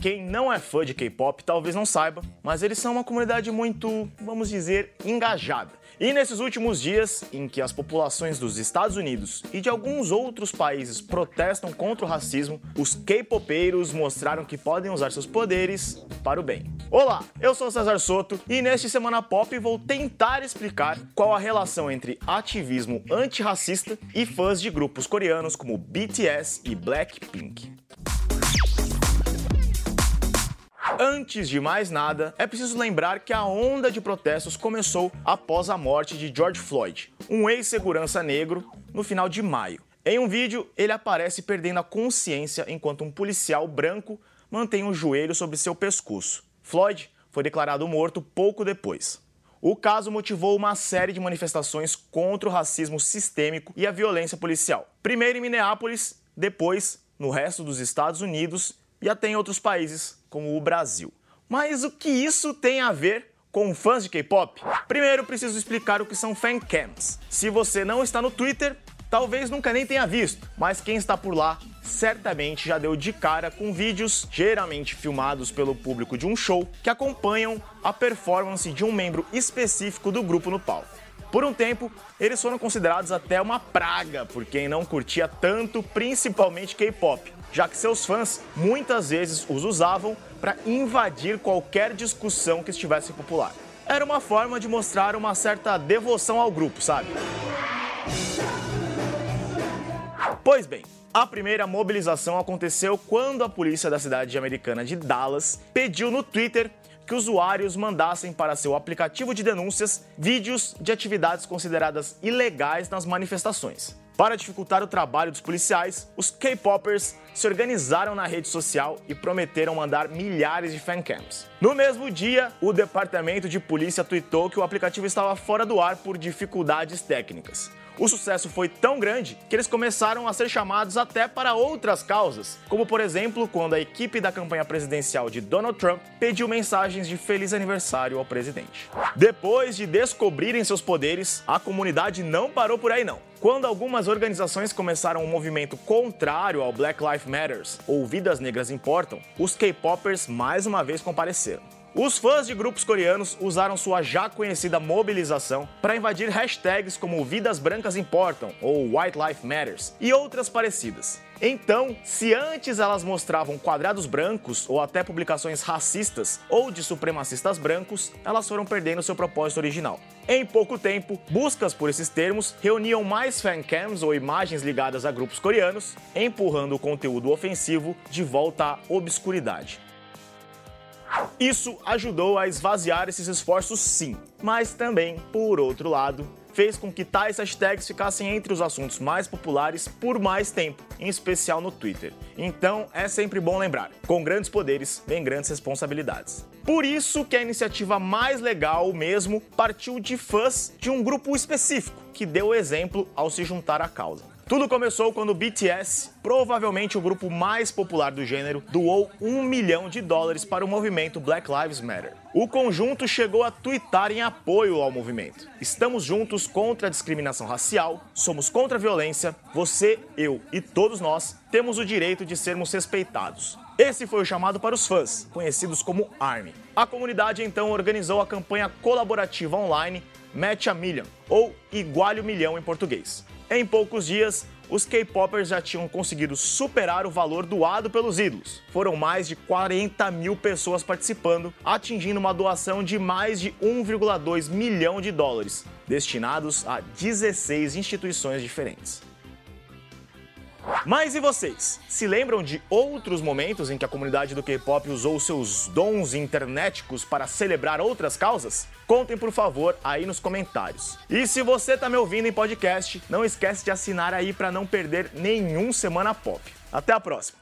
Quem não é fã de K-pop talvez não saiba, mas eles são uma comunidade muito, vamos dizer, engajada. E nesses últimos dias, em que as populações dos Estados Unidos e de alguns outros países protestam contra o racismo, os K-popeiros mostraram que podem usar seus poderes para o bem. Olá, eu sou César Soto e neste Semana Pop vou tentar explicar qual a relação entre ativismo antirracista e fãs de grupos coreanos como BTS e Blackpink. Antes de mais nada, é preciso lembrar que a onda de protestos começou após a morte de George Floyd, um ex-segurança negro, no final de maio. Em um vídeo, ele aparece perdendo a consciência enquanto um policial branco mantém o um joelho sobre seu pescoço. Floyd foi declarado morto pouco depois. O caso motivou uma série de manifestações contra o racismo sistêmico e a violência policial. Primeiro em Minneapolis, depois no resto dos Estados Unidos e até em outros países, como o Brasil. Mas o que isso tem a ver com fãs de K-pop? Primeiro, preciso explicar o que são fancams. Se você não está no Twitter, talvez nunca nem tenha visto, mas quem está por lá certamente já deu de cara com vídeos geralmente filmados pelo público de um show que acompanham a performance de um membro específico do grupo no palco. Por um tempo, eles foram considerados até uma praga por quem não curtia tanto, principalmente K-pop, já que seus fãs muitas vezes os usavam para invadir qualquer discussão que estivesse popular. Era uma forma de mostrar uma certa devoção ao grupo, sabe? Pois bem, a primeira mobilização aconteceu quando a polícia da cidade americana de Dallas pediu no Twitter que usuários mandassem para seu aplicativo de denúncias vídeos de atividades consideradas ilegais nas manifestações. Para dificultar o trabalho dos policiais, os K-popers se organizaram na rede social e prometeram mandar milhares de fancams. No mesmo dia, o departamento de polícia tweetou que o aplicativo estava fora do ar por dificuldades técnicas. O sucesso foi tão grande que eles começaram a ser chamados até para outras causas, como por exemplo quando a equipe da campanha presidencial de Donald Trump pediu mensagens de feliz aniversário ao presidente. Depois de descobrirem seus poderes, a comunidade não parou por aí não. Quando algumas organizações começaram um movimento contrário ao Black Lives Matter ou Vidas Negras Importam, os K-popers mais uma vez compareceram. Os fãs de grupos coreanos usaram sua já conhecida mobilização para invadir hashtags como Vidas Brancas Importam ou White Life Matters e outras parecidas. Então, se antes elas mostravam quadrados brancos ou até publicações racistas ou de supremacistas brancos, elas foram perdendo seu propósito original. Em pouco tempo, buscas por esses termos reuniam mais fancams ou imagens ligadas a grupos coreanos, empurrando o conteúdo ofensivo de volta à obscuridade. Isso ajudou a esvaziar esses esforços, sim, mas também, por outro lado, fez com que tais hashtags ficassem entre os assuntos mais populares por mais tempo, em especial no Twitter. Então é sempre bom lembrar: com grandes poderes vem grandes responsabilidades. Por isso que a iniciativa mais legal mesmo partiu de fãs de um grupo específico, que deu exemplo ao se juntar à causa. Tudo começou quando o BTS, provavelmente o grupo mais popular do gênero, doou um milhão de dólares para o movimento Black Lives Matter. O conjunto chegou a twittar em apoio ao movimento. Estamos juntos contra a discriminação racial, somos contra a violência, você, eu e todos nós temos o direito de sermos respeitados. Esse foi o chamado para os fãs, conhecidos como ARMY. A comunidade então organizou a campanha colaborativa online Match a Million, ou Iguale o Milhão em português. Em poucos dias, os K-popers já tinham conseguido superar o valor doado pelos ídolos. Foram mais de 40 mil pessoas participando, atingindo uma doação de mais de 1,2 milhão de dólares, destinados a 16 instituições diferentes. Mas e vocês? Se lembram de outros momentos em que a comunidade do K-pop usou seus dons internéticos para celebrar outras causas? Contem por favor aí nos comentários. E se você tá me ouvindo em podcast, não esquece de assinar aí para não perder nenhum Semana Pop. Até a próxima!